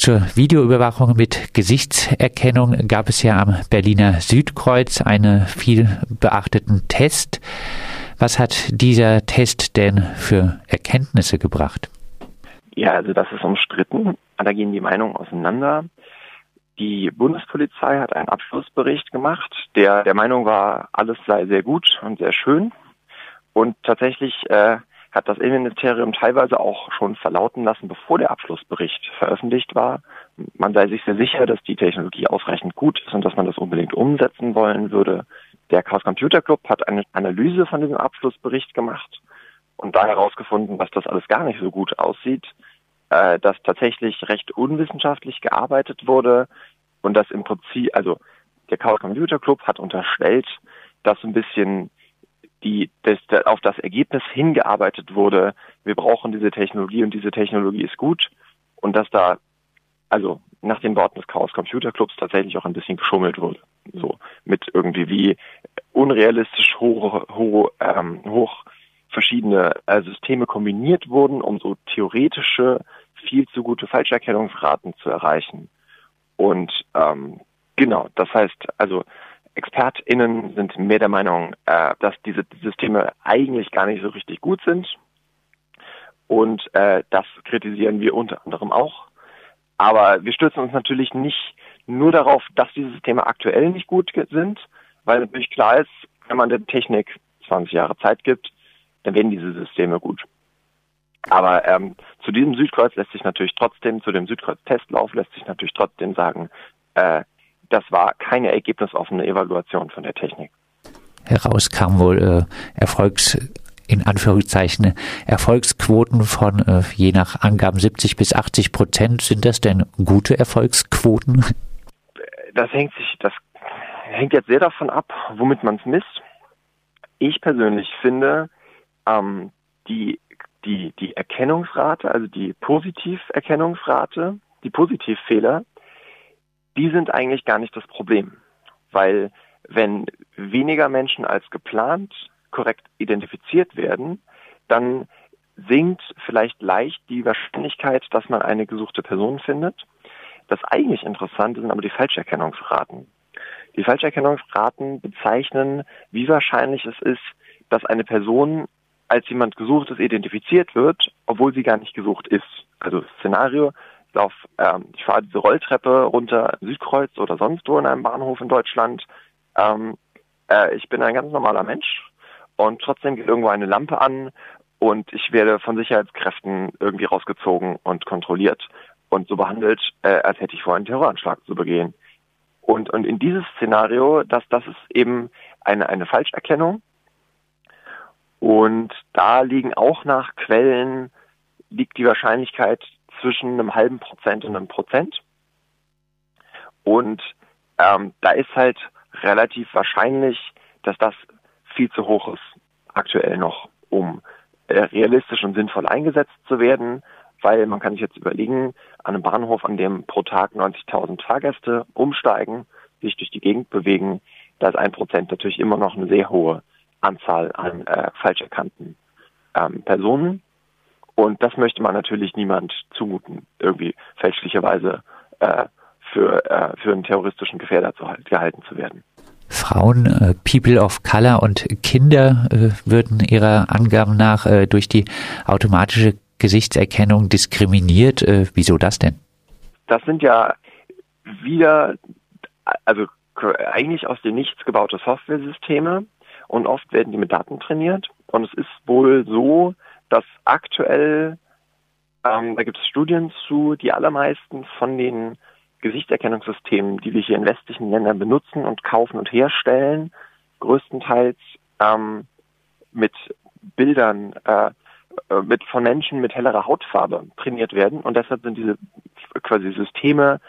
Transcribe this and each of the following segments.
Zur Videoüberwachung mit Gesichtserkennung gab es ja am Berliner Südkreuz einen viel beachteten Test. Was hat dieser Test denn für Erkenntnisse gebracht? Ja, also das ist umstritten. Da gehen die Meinungen auseinander. Die Bundespolizei hat einen Abschlussbericht gemacht, der der Meinung war, alles sei sehr gut und sehr schön. Und tatsächlich äh, hat das Innenministerium teilweise auch schon verlauten lassen, bevor der Abschlussbericht veröffentlicht war. Man sei sich sehr sicher, dass die Technologie ausreichend gut ist und dass man das unbedingt umsetzen wollen würde. Der Chaos Computer Club hat eine Analyse von diesem Abschlussbericht gemacht und da herausgefunden, dass das alles gar nicht so gut aussieht, äh, dass tatsächlich recht unwissenschaftlich gearbeitet wurde und dass im Prinzip, also der Chaos Computer Club hat unterstellt, dass ein bisschen die das, auf das Ergebnis hingearbeitet wurde, wir brauchen diese Technologie und diese Technologie ist gut und dass da also nach den Worten des Chaos Computer Clubs tatsächlich auch ein bisschen geschummelt wurde. So mit irgendwie wie unrealistisch hoch, hoch, ähm, hoch verschiedene äh, Systeme kombiniert wurden, um so theoretische, viel zu gute Falscherkennungsraten zu erreichen. Und ähm, genau, das heißt, also ExpertInnen sind mehr der Meinung, äh, dass diese Systeme eigentlich gar nicht so richtig gut sind. Und äh, das kritisieren wir unter anderem auch. Aber wir stürzen uns natürlich nicht nur darauf, dass diese Systeme aktuell nicht gut sind, weil natürlich klar ist, wenn man der Technik 20 Jahre Zeit gibt, dann werden diese Systeme gut. Aber ähm, zu diesem Südkreuz lässt sich natürlich trotzdem, zu dem Südkreuz-Testlauf lässt sich natürlich trotzdem sagen, äh, das war keine ergebnisoffene Evaluation von der Technik. Heraus kam wohl äh, Erfolgs in Anführungszeichen Erfolgsquoten von äh, je nach Angaben 70 bis 80 Prozent. Sind das denn gute Erfolgsquoten? Das hängt sich, das hängt jetzt sehr davon ab, womit man es misst. Ich persönlich finde, ähm, die, die, die Erkennungsrate, also die Positiverkennungsrate, die Positivfehler, die sind eigentlich gar nicht das Problem. Weil wenn weniger Menschen als geplant korrekt identifiziert werden, dann sinkt vielleicht leicht die Wahrscheinlichkeit, dass man eine gesuchte Person findet. Das eigentlich Interessante sind aber die Falscherkennungsraten. Die Falscherkennungsraten bezeichnen, wie wahrscheinlich es ist, dass eine Person als jemand Gesuchtes identifiziert wird, obwohl sie gar nicht gesucht ist. Also Szenario, ich lauf, ähm, ich fahre diese Rolltreppe runter Südkreuz oder sonst wo in einem Bahnhof in Deutschland. Ähm, äh, ich bin ein ganz normaler Mensch und trotzdem geht irgendwo eine Lampe an und ich werde von Sicherheitskräften irgendwie rausgezogen und kontrolliert und so behandelt, äh, als hätte ich vor, einen Terroranschlag zu begehen. Und, und in dieses Szenario, das, das ist eben eine, eine Falscherkennung. Und da liegen auch nach Quellen, liegt die Wahrscheinlichkeit zwischen einem halben Prozent und einem Prozent. Und ähm, da ist halt relativ wahrscheinlich, dass das viel zu hoch ist aktuell noch, um äh, realistisch und sinnvoll eingesetzt zu werden, weil man kann sich jetzt überlegen, an einem Bahnhof, an dem pro Tag 90.000 Fahrgäste umsteigen, sich durch die Gegend bewegen, da ist ein Prozent natürlich immer noch eine sehr hohe Anzahl an äh, falsch erkannten ähm, Personen. Und das möchte man natürlich niemand zumuten, irgendwie fälschlicherweise äh, für, äh, für einen terroristischen Gefährder zu, gehalten zu werden. Frauen, äh, People of Color und Kinder äh, würden ihrer Angaben nach äh, durch die automatische Gesichtserkennung diskriminiert. Äh, wieso das denn? Das sind ja wieder, also eigentlich aus dem Nichts gebaute Softwaresysteme und oft werden die mit Daten trainiert. Und es ist wohl so, dass aktuell, ähm, da gibt es Studien zu, die allermeisten von den Gesichtserkennungssystemen, die wir hier in westlichen Ländern benutzen und kaufen und herstellen, größtenteils ähm, mit Bildern äh, äh, mit von Menschen mit hellerer Hautfarbe trainiert werden. Und deshalb sind diese quasi Systeme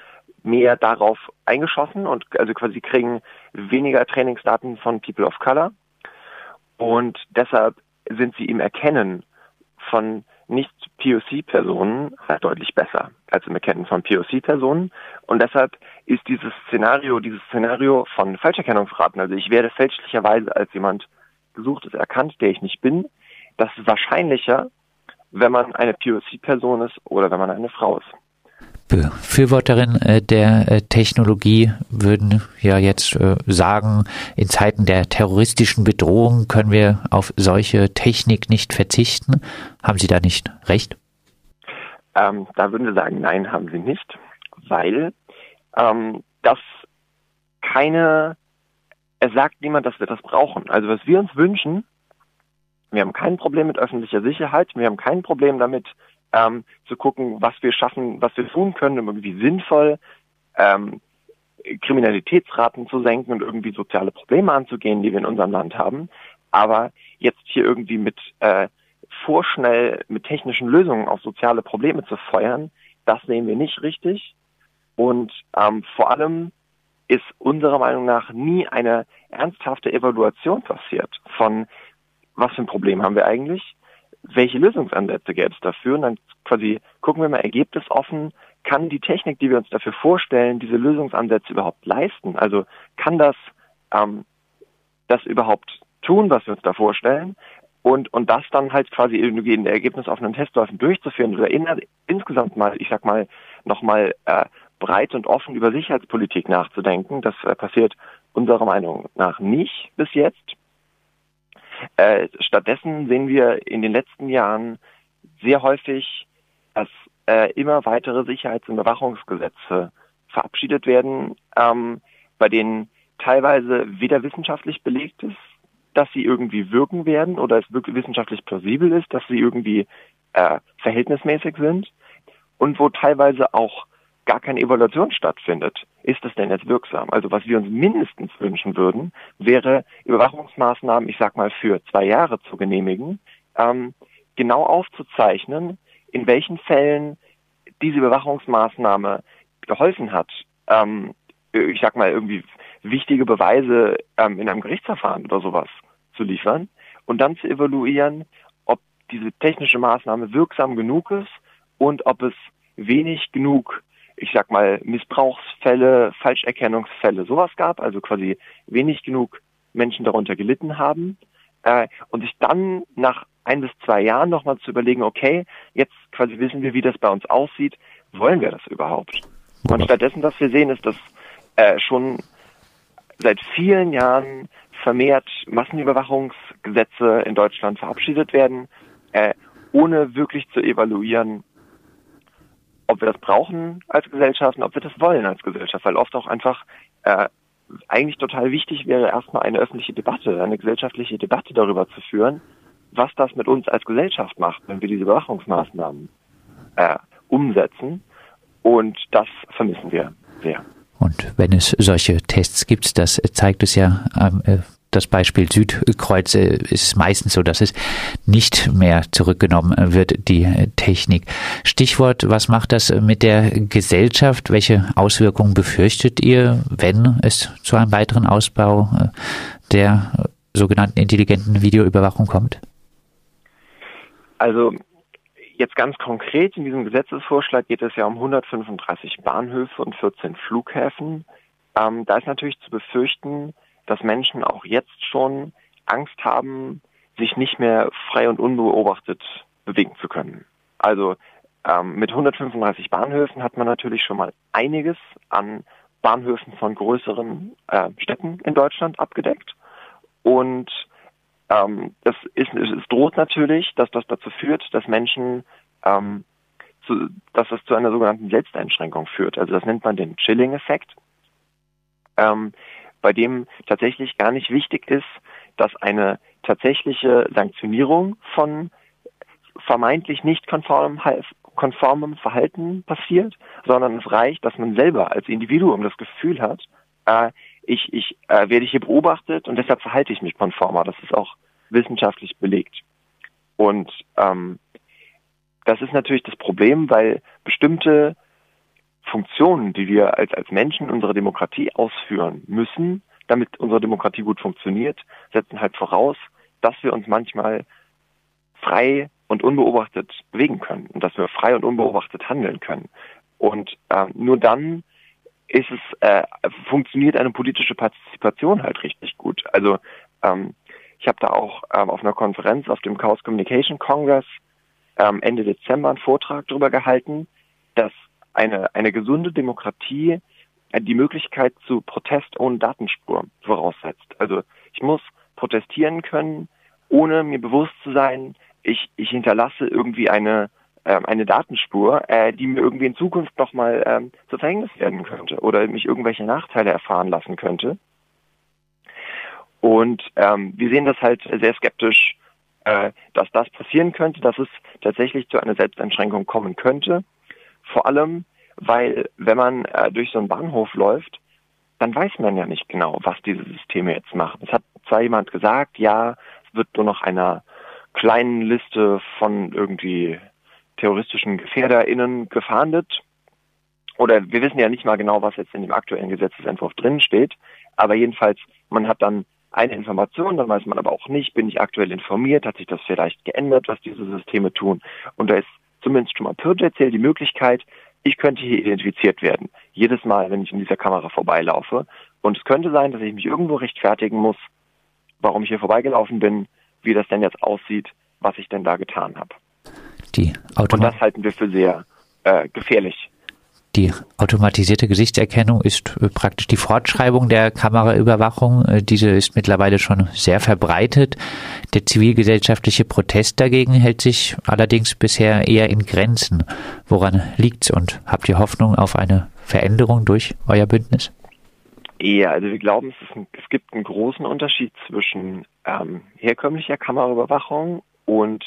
mehr darauf eingeschossen und also quasi kriegen weniger Trainingsdaten von People of Color. Und deshalb sind sie im Erkennen von nicht-POC-Personen halt deutlich besser als im Erkennen von POC-Personen. Und deshalb ist dieses Szenario, dieses Szenario von Falscherkennungsraten, also ich werde fälschlicherweise als jemand gesuchtes erkannt, der ich nicht bin, das ist wahrscheinlicher, wenn man eine POC-Person ist oder wenn man eine Frau ist. Befürworterin äh, der äh, Technologie würden ja jetzt äh, sagen, in Zeiten der terroristischen Bedrohung können wir auf solche Technik nicht verzichten. Haben Sie da nicht recht? Ähm, da würden wir sagen, nein, haben Sie nicht, weil ähm, das keine, es sagt niemand, dass wir das brauchen. Also was wir uns wünschen, wir haben kein Problem mit öffentlicher Sicherheit, wir haben kein Problem damit, ähm, zu gucken, was wir schaffen, was wir tun können, um irgendwie sinnvoll ähm, Kriminalitätsraten zu senken und irgendwie soziale Probleme anzugehen, die wir in unserem Land haben. Aber jetzt hier irgendwie mit äh, vorschnell mit technischen Lösungen auf soziale Probleme zu feuern, das sehen wir nicht richtig. Und ähm, vor allem ist unserer Meinung nach nie eine ernsthafte Evaluation passiert von was für ein Problem haben wir eigentlich, welche Lösungsansätze gäbe es dafür und dann quasi gucken wir mal ergebnisoffen, kann die Technik, die wir uns dafür vorstellen, diese Lösungsansätze überhaupt leisten? Also kann das ähm, das überhaupt tun, was wir uns da vorstellen? Und, und das dann halt quasi irgendwie in ergebnisoffenen Testläufen durchzuführen oder in, insgesamt mal, ich sag mal, nochmal äh, breit und offen über Sicherheitspolitik nachzudenken. Das äh, passiert unserer Meinung nach nicht bis jetzt. Äh, stattdessen sehen wir in den letzten Jahren sehr häufig, dass äh, immer weitere Sicherheits- und Überwachungsgesetze verabschiedet werden, ähm, bei denen teilweise weder wissenschaftlich belegt ist, dass sie irgendwie wirken werden oder es wirklich wissenschaftlich plausibel ist, dass sie irgendwie äh, verhältnismäßig sind und wo teilweise auch gar keine Evaluation stattfindet, ist es denn jetzt wirksam? Also was wir uns mindestens wünschen würden, wäre Überwachungsmaßnahmen, ich sag mal, für zwei Jahre zu genehmigen, ähm, genau aufzuzeichnen, in welchen Fällen diese Überwachungsmaßnahme geholfen hat, ähm, ich sag mal, irgendwie wichtige Beweise ähm, in einem Gerichtsverfahren oder sowas zu liefern und dann zu evaluieren, ob diese technische Maßnahme wirksam genug ist und ob es wenig genug ich sag mal, Missbrauchsfälle, Falscherkennungsfälle, sowas gab, also quasi wenig genug Menschen darunter gelitten haben. Äh, und sich dann nach ein bis zwei Jahren nochmal zu überlegen, okay, jetzt quasi wissen wir, wie das bei uns aussieht, wollen wir das überhaupt? Und stattdessen, was wir sehen, ist, dass äh, schon seit vielen Jahren vermehrt Massenüberwachungsgesetze in Deutschland verabschiedet werden, äh, ohne wirklich zu evaluieren, ob wir das brauchen als Gesellschaft und ob wir das wollen als Gesellschaft, weil oft auch einfach äh, eigentlich total wichtig wäre, erstmal eine öffentliche Debatte, eine gesellschaftliche Debatte darüber zu führen, was das mit uns als Gesellschaft macht, wenn wir diese Überwachungsmaßnahmen äh, umsetzen. Und das vermissen wir sehr. Und wenn es solche Tests gibt, das zeigt es ja äh, das Beispiel Südkreuz äh, ist meistens so, dass es nicht mehr zurückgenommen wird, die Technik. Stichwort, was macht das mit der Gesellschaft? Welche Auswirkungen befürchtet ihr, wenn es zu einem weiteren Ausbau äh, der sogenannten intelligenten Videoüberwachung kommt? Also jetzt ganz konkret in diesem Gesetzesvorschlag geht es ja um 135 Bahnhöfe und 14 Flughäfen. Ähm, da ist natürlich zu befürchten, dass Menschen auch jetzt schon Angst haben, sich nicht mehr frei und unbeobachtet bewegen zu können. Also ähm, mit 135 Bahnhöfen hat man natürlich schon mal einiges an Bahnhöfen von größeren äh, Städten in Deutschland abgedeckt. Und ähm, das ist, es droht natürlich, dass das dazu führt, dass Menschen, ähm, zu, dass das zu einer sogenannten Selbsteinschränkung führt. Also das nennt man den Chilling-Effekt. Ähm, bei dem tatsächlich gar nicht wichtig ist, dass eine tatsächliche Sanktionierung von vermeintlich nicht konformem, konformem Verhalten passiert, sondern es reicht, dass man selber als Individuum das Gefühl hat, äh, ich, ich äh, werde hier beobachtet und deshalb verhalte ich mich konformer. Das ist auch wissenschaftlich belegt. Und ähm, das ist natürlich das Problem, weil bestimmte Funktionen, die wir als, als Menschen unserer Demokratie ausführen müssen, damit unsere Demokratie gut funktioniert, setzen halt voraus, dass wir uns manchmal frei und unbeobachtet bewegen können und dass wir frei und unbeobachtet handeln können. Und äh, nur dann ist es, äh, funktioniert eine politische Partizipation halt richtig gut. Also ähm, ich habe da auch ähm, auf einer Konferenz auf dem Chaos Communication Congress ähm, Ende Dezember einen Vortrag darüber gehalten, dass eine, eine gesunde Demokratie äh, die Möglichkeit zu Protest ohne Datenspur voraussetzt. Also ich muss protestieren können, ohne mir bewusst zu sein, ich, ich hinterlasse irgendwie eine, ähm, eine Datenspur, äh, die mir irgendwie in Zukunft nochmal ähm, zu Verhängnis werden könnte oder mich irgendwelche Nachteile erfahren lassen könnte. Und ähm, wir sehen das halt sehr skeptisch, äh, dass das passieren könnte, dass es tatsächlich zu einer Selbsteinschränkung kommen könnte. Vor allem, weil wenn man äh, durch so einen Bahnhof läuft, dann weiß man ja nicht genau, was diese Systeme jetzt machen. Es hat zwar jemand gesagt, ja, es wird nur noch einer kleinen Liste von irgendwie terroristischen GefährderInnen gefahndet. Oder wir wissen ja nicht mal genau, was jetzt in dem aktuellen Gesetzesentwurf drin steht. Aber jedenfalls, man hat dann eine Information, dann weiß man aber auch nicht, bin ich aktuell informiert, hat sich das vielleicht geändert, was diese Systeme tun. Und da ist zumindest schon mal potenziell die Möglichkeit, ich könnte hier identifiziert werden. Jedes Mal, wenn ich in dieser Kamera vorbeilaufe. Und es könnte sein, dass ich mich irgendwo rechtfertigen muss, warum ich hier vorbeigelaufen bin, wie das denn jetzt aussieht, was ich denn da getan habe. Die Und das halten wir für sehr äh, gefährlich. Die automatisierte Gesichtserkennung ist äh, praktisch die Fortschreibung der Kameraüberwachung. Äh, diese ist mittlerweile schon sehr verbreitet. Der zivilgesellschaftliche Protest dagegen hält sich allerdings bisher eher in Grenzen. Woran liegt's und habt ihr Hoffnung auf eine Veränderung durch euer Bündnis? Ja, also wir glauben, es, ein, es gibt einen großen Unterschied zwischen ähm, herkömmlicher Kameraüberwachung und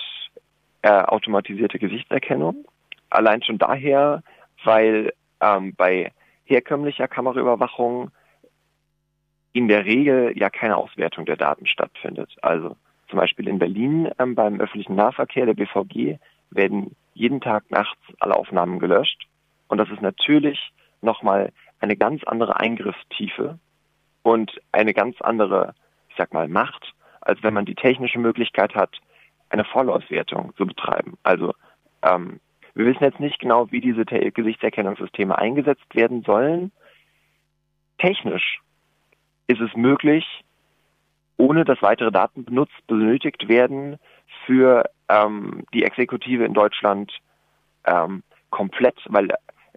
äh, automatisierte Gesichtserkennung. Allein schon daher, weil ähm, bei herkömmlicher Kameraüberwachung in der Regel ja keine Auswertung der Daten stattfindet. Also zum Beispiel in Berlin ähm, beim öffentlichen Nahverkehr der BVG werden jeden Tag nachts alle Aufnahmen gelöscht. Und das ist natürlich nochmal eine ganz andere Eingriffstiefe und eine ganz andere, ich sag mal, Macht, als wenn man die technische Möglichkeit hat, eine Vollauswertung zu betreiben. Also ähm, wir wissen jetzt nicht genau, wie diese Gesichtserkennungssysteme eingesetzt werden sollen. Technisch ist es möglich, ohne dass weitere Daten benutzt, benötigt werden, für ähm, die Exekutive in Deutschland ähm, komplett, weil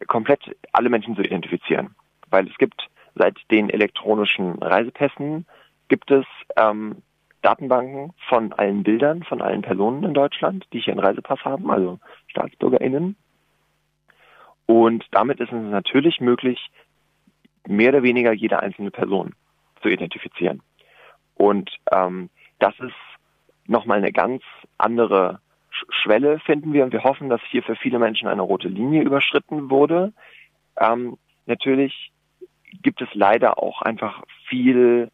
komplett alle Menschen zu identifizieren. Weil es gibt seit den elektronischen Reisepässen gibt es ähm, Datenbanken von allen Bildern, von allen Personen in Deutschland, die hier einen Reisepass haben, also StaatsbürgerInnen. Und damit ist es natürlich möglich, mehr oder weniger jede einzelne Person zu identifizieren. Und ähm, das ist nochmal eine ganz andere Schwelle, finden wir. Und wir hoffen, dass hier für viele Menschen eine rote Linie überschritten wurde. Ähm, natürlich gibt es leider auch einfach viel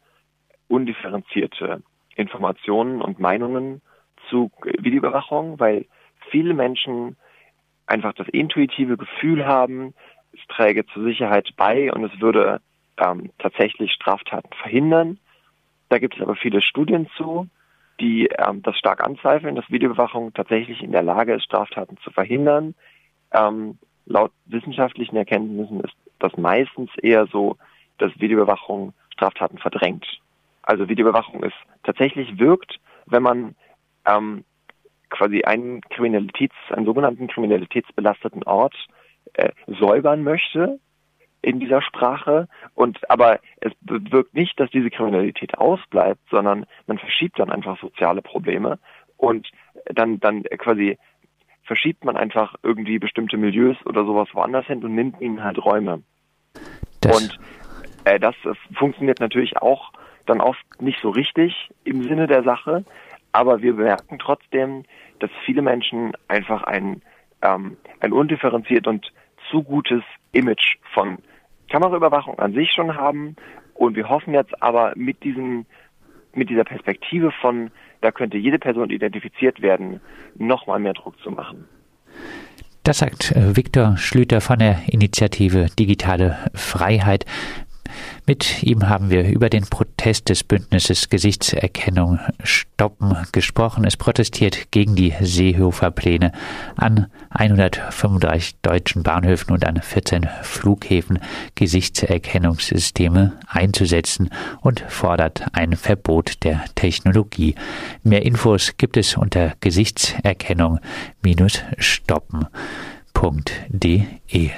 undifferenzierte Informationen und Meinungen zu Videoüberwachung, weil viele Menschen einfach das intuitive Gefühl haben, es träge zur Sicherheit bei und es würde ähm, tatsächlich Straftaten verhindern. Da gibt es aber viele Studien zu, die ähm, das stark anzweifeln, dass Videoüberwachung tatsächlich in der Lage ist, Straftaten zu verhindern. Ähm, laut wissenschaftlichen Erkenntnissen ist das meistens eher so, dass Videoüberwachung Straftaten verdrängt. Also Videoüberwachung ist tatsächlich wirkt, wenn man ähm, quasi einen Kriminalitäts, einen sogenannten kriminalitätsbelasteten Ort äh, säubern möchte in dieser Sprache und aber es bewirkt nicht, dass diese Kriminalität ausbleibt, sondern man verschiebt dann einfach soziale Probleme und dann dann quasi verschiebt man einfach irgendwie bestimmte Milieus oder sowas woanders hin und nimmt ihnen halt Räume. Das und äh, das, das funktioniert natürlich auch dann oft nicht so richtig im Sinne der Sache, aber wir merken trotzdem, dass viele Menschen einfach ein, ähm, ein undifferenziert und zu gutes Image von Kameraüberwachung an sich schon haben und wir hoffen jetzt aber mit diesem mit dieser Perspektive von, da könnte jede Person identifiziert werden, nochmal mehr Druck zu machen. Das sagt äh, Viktor Schlüter von der Initiative Digitale Freiheit. Mit ihm haben wir über den Protest des Bündnisses Gesichtserkennung stoppen gesprochen. Es protestiert gegen die Seehofer-Pläne an 135 deutschen Bahnhöfen und an 14 Flughäfen Gesichtserkennungssysteme einzusetzen und fordert ein Verbot der Technologie. Mehr Infos gibt es unter Gesichtserkennung-stoppen www.ftf.de